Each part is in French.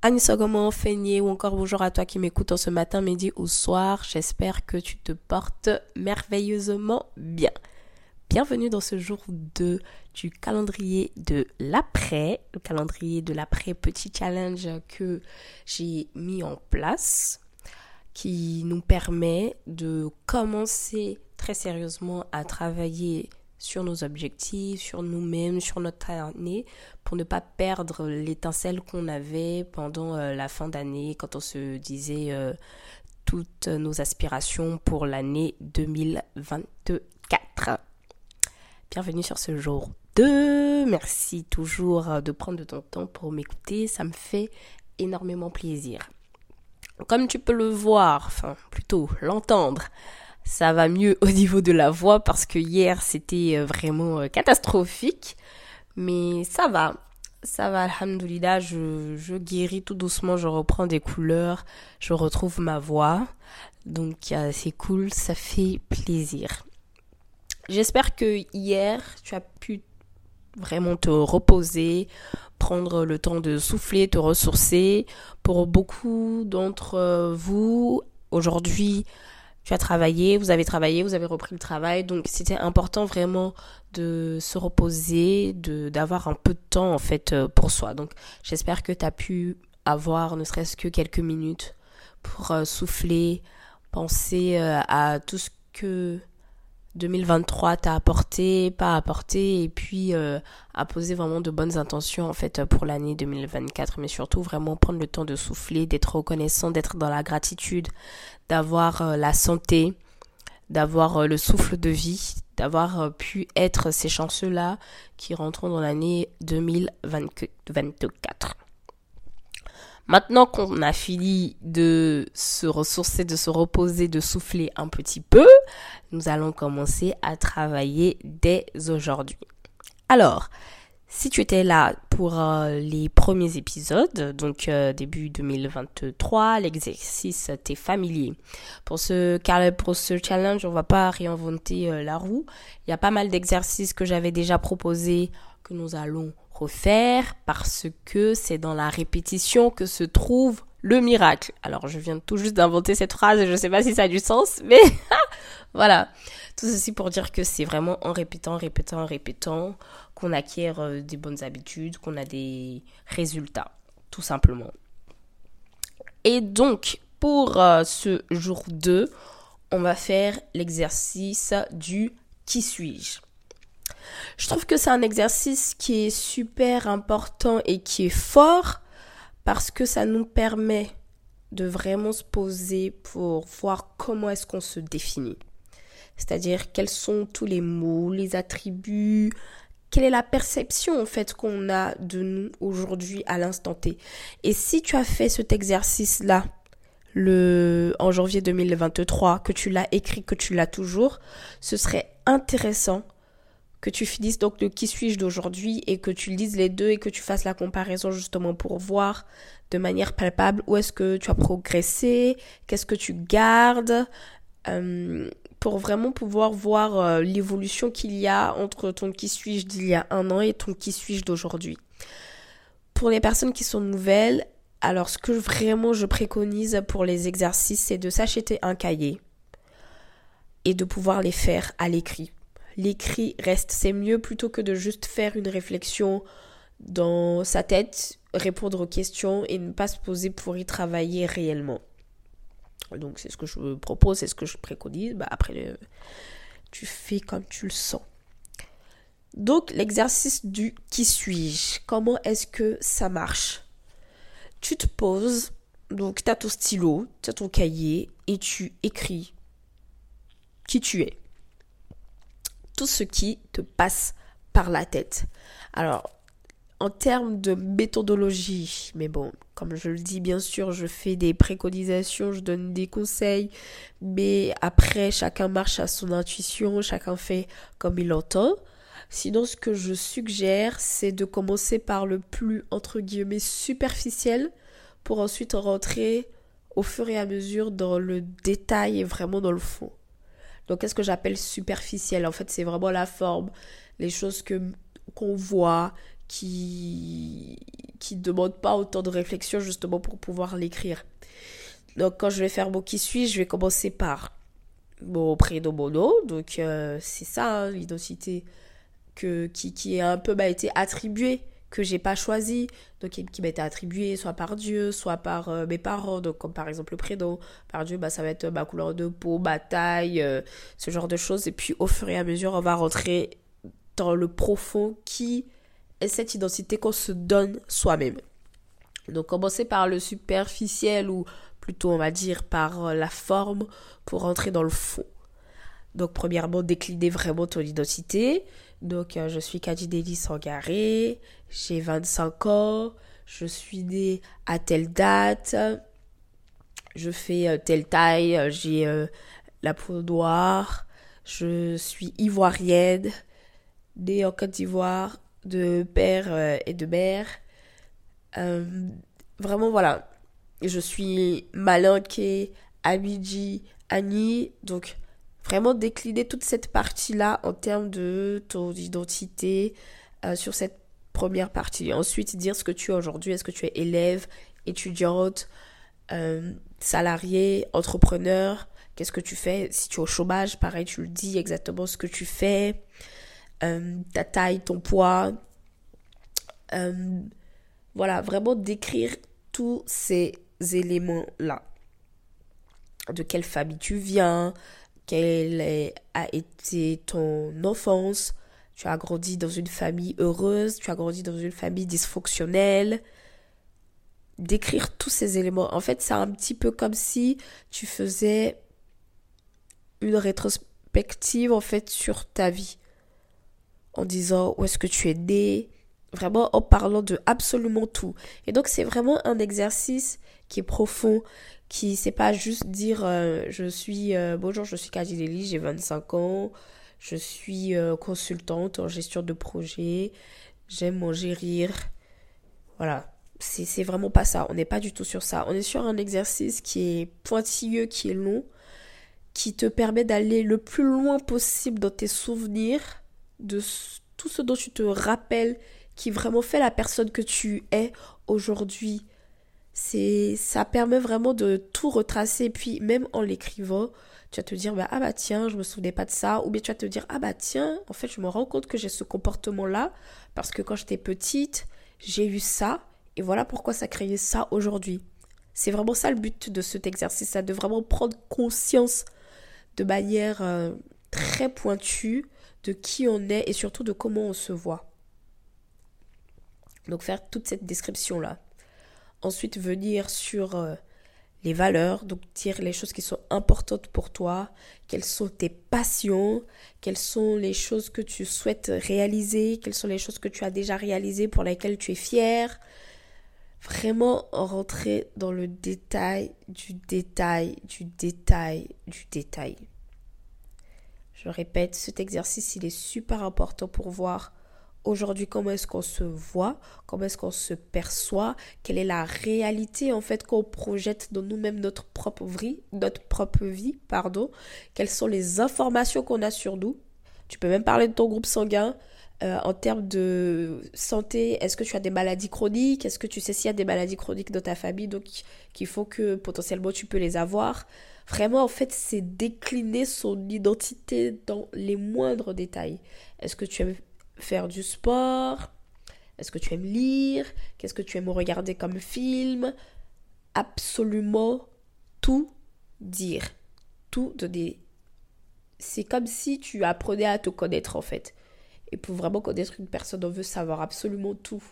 Comment Feigné ou encore bonjour à toi qui m'écoute en ce matin, midi ou soir? J'espère que tu te portes merveilleusement bien. Bienvenue dans ce jour 2 du calendrier de l'après, le calendrier de l'après petit challenge que j'ai mis en place qui nous permet de commencer très sérieusement à travailler sur nos objectifs, sur nous-mêmes, sur notre année, pour ne pas perdre l'étincelle qu'on avait pendant euh, la fin d'année, quand on se disait euh, toutes nos aspirations pour l'année 2024. Bienvenue sur ce jour 2. Merci toujours euh, de prendre ton temps pour m'écouter. Ça me fait énormément plaisir. Comme tu peux le voir, enfin plutôt l'entendre, ça va mieux au niveau de la voix parce que hier c'était euh, vraiment euh, catastrophique. Mais ça va, ça va, alhamdoulilah, je, je guéris tout doucement, je reprends des couleurs, je retrouve ma voix. Donc c'est cool, ça fait plaisir. J'espère que hier tu as pu vraiment te reposer, prendre le temps de souffler, te ressourcer. Pour beaucoup d'entre vous, aujourd'hui, tu as travaillé, vous avez travaillé, vous avez repris le travail. Donc c'était important vraiment de se reposer, de d'avoir un peu de temps en fait euh, pour soi. Donc j'espère que tu as pu avoir ne serait-ce que quelques minutes pour euh, souffler, penser euh, à tout ce que 2023 t'a apporté, pas apporté, et puis euh, à vraiment de bonnes intentions en fait pour l'année 2024, mais surtout vraiment prendre le temps de souffler, d'être reconnaissant, d'être dans la gratitude, d'avoir euh, la santé, d'avoir euh, le souffle de vie, d'avoir pu être ces chanceux-là qui rentrent dans l'année 2024. Maintenant qu'on a fini de se ressourcer, de se reposer, de souffler un petit peu, nous allons commencer à travailler dès aujourd'hui. Alors, si tu étais là pour euh, les premiers épisodes, donc euh, début 2023, l'exercice t'est familier. Pour ce, pour ce challenge, on va pas réinventer euh, la roue. Il y a pas mal d'exercices que j'avais déjà proposés que nous allons refaire parce que c'est dans la répétition que se trouve le miracle. Alors, je viens tout juste d'inventer cette phrase et je ne sais pas si ça a du sens, mais voilà. Tout ceci pour dire que c'est vraiment en répétant, répétant, répétant qu'on acquiert euh, des bonnes habitudes, qu'on a des résultats, tout simplement. Et donc, pour euh, ce jour 2, on va faire l'exercice du qui suis-je. Je trouve que c'est un exercice qui est super important et qui est fort parce que ça nous permet de vraiment se poser pour voir comment est-ce qu'on se définit. C'est-à-dire quels sont tous les mots, les attributs, quelle est la perception en fait qu'on a de nous aujourd'hui à l'instant T. Et si tu as fait cet exercice là le en janvier 2023 que tu l'as écrit que tu l'as toujours, ce serait intéressant que tu finisses donc le qui suis-je d'aujourd'hui et que tu lises les deux et que tu fasses la comparaison justement pour voir de manière palpable où est-ce que tu as progressé, qu'est-ce que tu gardes, euh, pour vraiment pouvoir voir euh, l'évolution qu'il y a entre ton qui suis-je d'il y a un an et ton qui suis-je d'aujourd'hui. Pour les personnes qui sont nouvelles, alors ce que vraiment je préconise pour les exercices, c'est de s'acheter un cahier et de pouvoir les faire à l'écrit. L'écrit reste, c'est mieux plutôt que de juste faire une réflexion dans sa tête, répondre aux questions et ne pas se poser pour y travailler réellement. Donc c'est ce que je propose, c'est ce que je préconise. Bah, après, tu fais comme tu le sens. Donc l'exercice du qui suis-je? Comment est-ce que ça marche? Tu te poses, donc tu as ton stylo, tu as ton cahier et tu écris qui tu es. Tout ce qui te passe par la tête. Alors, en termes de méthodologie, mais bon, comme je le dis, bien sûr, je fais des préconisations, je donne des conseils, mais après, chacun marche à son intuition, chacun fait comme il entend. Sinon, ce que je suggère, c'est de commencer par le plus, entre guillemets, superficiel, pour ensuite rentrer au fur et à mesure dans le détail et vraiment dans le fond. Donc, qu'est-ce que j'appelle superficiel? En fait, c'est vraiment la forme, les choses que qu'on voit, qui qui demande pas autant de réflexion justement pour pouvoir l'écrire. Donc quand je vais faire mon qui suis, je vais commencer par mon prénom, mon nom. Donc euh, c'est ça hein, l'identité que qui qui un peu m'a été attribuée que j'ai pas choisi donc qui m'a été attribuée soit par Dieu soit par euh, mes parents donc comme par exemple le prénom par Dieu bah ça va être ma couleur de peau ma taille euh, ce genre de choses et puis au fur et à mesure on va rentrer dans le profond qui et cette identité qu'on se donne soi-même. Donc commencer par le superficiel ou plutôt on va dire par euh, la forme pour entrer dans le fond. Donc premièrement décliner vraiment ton identité. Donc euh, je suis Kadideli Sangaré, j'ai 25 ans, je suis née à telle date, je fais euh, telle taille, j'ai la peau noire, je suis ivoirienne, née en Côte d'Ivoire, de père euh, et de mère. Euh, vraiment, voilà. Je suis Malinké, Abidji, Annie. Donc, vraiment décliner toute cette partie-là en termes de ton identité euh, sur cette première partie. Ensuite, dire ce que tu es aujourd'hui. Est-ce que tu es élève, étudiante, salarié, entrepreneur? Qu'est-ce que tu fais? Si tu es au chômage, pareil, tu le dis exactement ce que tu fais. Euh, ta taille, ton poids. Euh, voilà, vraiment décrire tous ces éléments-là. De quelle famille tu viens, quelle a été ton enfance, tu as grandi dans une famille heureuse, tu as grandi dans une famille dysfonctionnelle. Décrire tous ces éléments. En fait, c'est un petit peu comme si tu faisais une rétrospective en fait sur ta vie en disant où est-ce que tu es né, vraiment en parlant de absolument tout. Et donc c'est vraiment un exercice qui est profond, qui c'est pas juste dire euh, je suis euh, bonjour, je suis Kadileli, j'ai 25 ans, je suis euh, consultante en gestion de projet, j'aime manger rire. Voilà, c'est vraiment pas ça, on n'est pas du tout sur ça. On est sur un exercice qui est pointilleux, qui est long, qui te permet d'aller le plus loin possible dans tes souvenirs de tout ce dont tu te rappelles qui vraiment fait la personne que tu es aujourd'hui. C'est ça permet vraiment de tout retracer puis même en l'écrivant, tu vas te dire bah, ah bah tiens, je me souvenais pas de ça ou bien tu vas te dire ah bah tiens, en fait, je me rends compte que j'ai ce comportement là parce que quand j'étais petite, j'ai eu ça et voilà pourquoi ça créait ça aujourd'hui. C'est vraiment ça le but de cet exercice, ça de vraiment prendre conscience de manière euh, très pointue de qui on est et surtout de comment on se voit. Donc faire toute cette description-là. Ensuite venir sur euh, les valeurs, donc dire les choses qui sont importantes pour toi, quelles sont tes passions, quelles sont les choses que tu souhaites réaliser, quelles sont les choses que tu as déjà réalisées pour lesquelles tu es fier. Vraiment rentrer dans le détail du détail, du détail, du détail. Je répète, cet exercice, il est super important pour voir aujourd'hui comment est-ce qu'on se voit, comment est-ce qu'on se perçoit, quelle est la réalité en fait qu'on projette dans nous-mêmes notre propre vie, notre propre vie, pardon, quelles sont les informations qu'on a sur nous. Tu peux même parler de ton groupe sanguin, euh, en termes de santé, est-ce que tu as des maladies chroniques? Est-ce que tu sais s'il y a des maladies chroniques dans ta famille, donc qu'il faut que potentiellement tu peux les avoir? Vraiment, en fait, c'est décliner son identité dans les moindres détails. Est-ce que tu aimes faire du sport? Est-ce que tu aimes lire? Qu'est-ce que tu aimes regarder comme film? Absolument tout dire. Tout donner. C'est comme si tu apprenais à te connaître en fait. Et pour vraiment connaître une personne, on veut savoir absolument tout.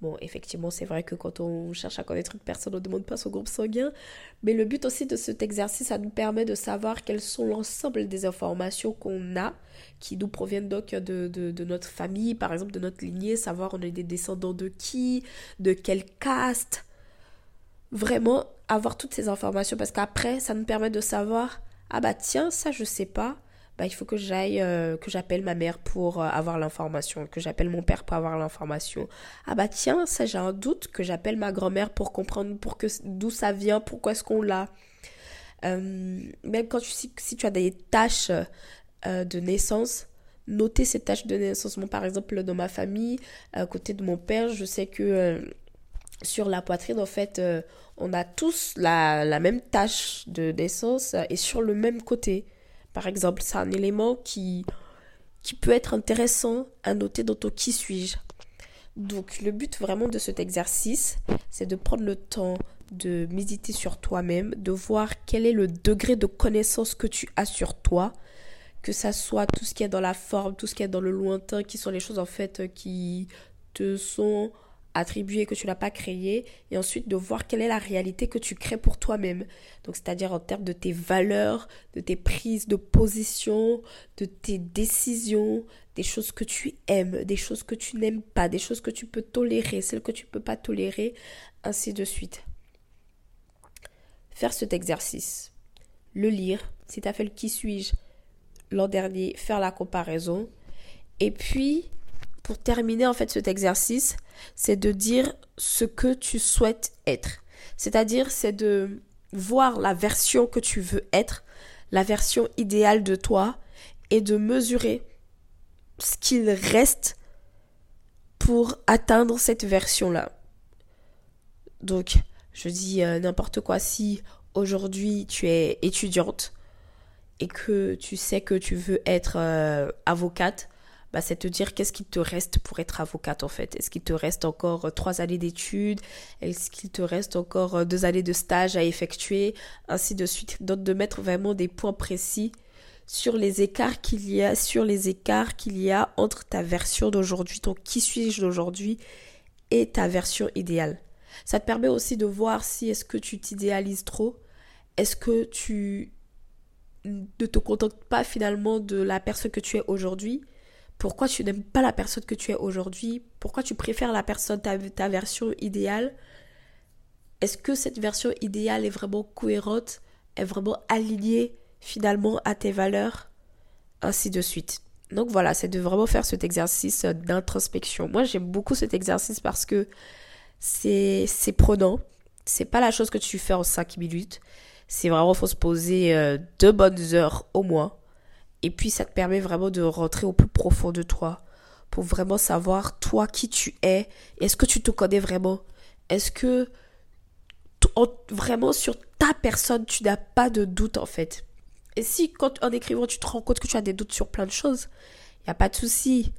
Bon, effectivement, c'est vrai que quand on cherche à connaître une personne, on ne demande pas son groupe sanguin. Mais le but aussi de cet exercice, ça nous permet de savoir quelles sont l'ensemble des informations qu'on a, qui nous proviennent donc de, de, notre famille, par exemple de notre lignée, savoir on est des descendants de qui, de quel caste. Vraiment, avoir toutes ces informations, parce qu'après, ça nous permet de savoir, ah bah tiens, ça je sais pas, bah, il faut que j'aille, euh, que j'appelle ma mère pour euh, avoir l'information, que j'appelle mon père pour avoir l'information. Ah bah tiens, ça j'ai un doute, que j'appelle ma grand-mère pour comprendre pour que, d'où ça vient, pourquoi est-ce qu'on l'a. Euh, même quand tu, si, si, tu as des tâches de naissance, noter ces tâches de naissance. Moi, par exemple, dans ma famille, à côté de mon père, je sais que sur la poitrine, en fait, on a tous la, la même tâche de naissance et sur le même côté. Par exemple, c'est un élément qui, peut être intéressant à noter dans ton qui suis-je. Donc le but vraiment de cet exercice, c'est de prendre le temps de méditer sur toi-même, de voir quel est le degré de connaissance que tu as sur toi, que ça soit tout ce qui est dans la forme, tout ce qui est dans le lointain, qui sont les choses en fait qui te sont attribué que tu n'as pas créé et ensuite de voir quelle est la réalité que tu crées pour toi-même. Donc c'est-à-dire en termes de tes valeurs, de tes prises de position, de tes décisions, des choses que tu aimes, des choses que tu n'aimes pas, des choses que tu peux tolérer, celles que tu ne peux pas tolérer, ainsi de suite. Faire cet exercice, le lire, si tu as fait le qui suis-je l'an dernier, faire la comparaison et puis pour terminer en fait cet exercice, c'est de dire ce que tu souhaites être. C'est-à-dire c'est de voir la version que tu veux être, la version idéale de toi et de mesurer ce qu'il reste pour atteindre cette version-là. Donc, je dis euh, n'importe quoi si aujourd'hui tu es étudiante et que tu sais que tu veux être euh, avocate, bah, c'est te dire qu'est-ce qu'il te reste pour être avocate en fait. Est-ce qu'il te reste encore euh, trois années d'études? Est-ce qu'il te reste encore euh, deux années de stage à effectuer? Ainsi de suite. Donc de mettre vraiment des points précis sur les écarts qu'il y a, sur les écarts qu'il y a entre ta version d'aujourd'hui, ton qui suis-je d'aujourd'hui et ta version idéale. Ça te permet aussi de voir si est-ce que tu t'idéalises trop, est-ce que tu ne te contentes pas finalement de la personne que tu es aujourd'hui, pourquoi tu n'aimes pas la personne que tu es aujourd'hui, pourquoi tu préfères la personne, ta, ta version idéale? Est-ce que cette version idéale est vraiment cohérente, est vraiment alignée finalement à tes valeurs, ainsi de suite. Donc voilà, c'est de vraiment faire cet exercice d'introspection. Moi, j'aime beaucoup cet exercice parce que c'est c'est prenant. C'est pas la chose que tu fais en 5 minutes. C'est vraiment faut se poser euh, deux bonnes heures au moins et puis ça te permet vraiment de rentrer au plus profond de toi pour vraiment savoir toi qui tu es. Est-ce que tu te connais vraiment? Est-ce que vraiment sur ta personne tu n'as pas de doute en fait? Et si quand en écrivant tu te rends compte que tu as des doutes sur plein de choses, il n'y a pas de souci.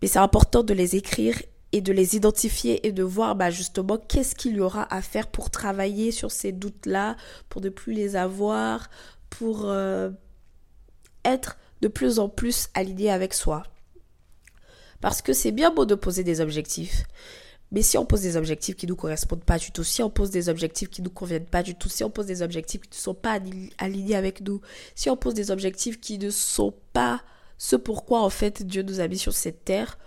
Mais c'est important de les écrire et de les identifier et de voir bah, justement qu'est-ce qu'il y aura à faire pour travailler sur ces doutes-là, pour ne plus les avoir, pour euh, être de plus en plus aligné avec soi. Parce que c'est bien beau de poser des objectifs. Mais si on pose des objectifs qui ne nous correspondent pas du tout, si on pose des objectifs qui ne nous conviennent pas du tout, si on pose des objectifs qui ne sont pas alignés avec nous, si on pose des objectifs qui ne sont pas ce pourquoi en fait Dieu nous a mis sur cette terre,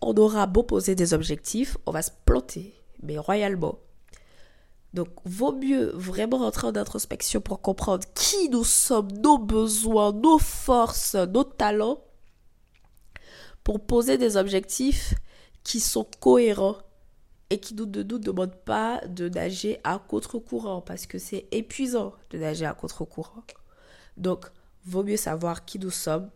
on aura beau poser des objectifs, on va se planter, mais royalement. Donc, vaut mieux vraiment rentrer en introspection pour comprendre qui nous sommes, nos besoins, nos forces, nos talents, pour poser des objectifs qui sont cohérents et qui ne nous demandent pas de nager à contre-courant parce que c'est épuisant de nager à contre-courant. Donc, vaut mieux savoir qui nous sommes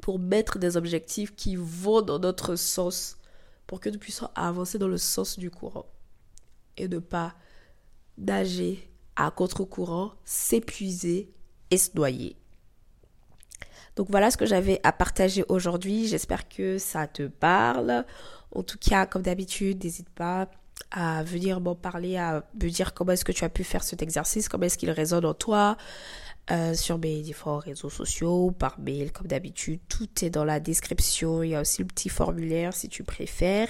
pour mettre des objectifs qui vont dans notre sens pour que nous puissions avancer dans le sens du courant et ne pas nager à contre-courant, s'épuiser et se noyer. Donc voilà ce que j'avais à partager aujourd'hui. J'espère que ça te parle. En tout cas, comme d'habitude, n'hésite pas à venir m'en parler, à me dire comment est-ce que tu as pu faire cet exercice, comment est-ce qu'il résonne en toi, euh, sur mes différents réseaux sociaux, par mail, comme d'habitude. Tout est dans la description. Il y a aussi le petit formulaire si tu préfères.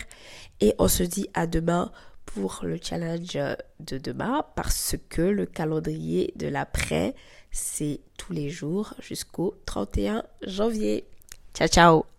Et on se dit à demain pour le challenge de demain parce que le calendrier de l'après, c'est tous les jours jusqu'au 31 janvier. Ciao, ciao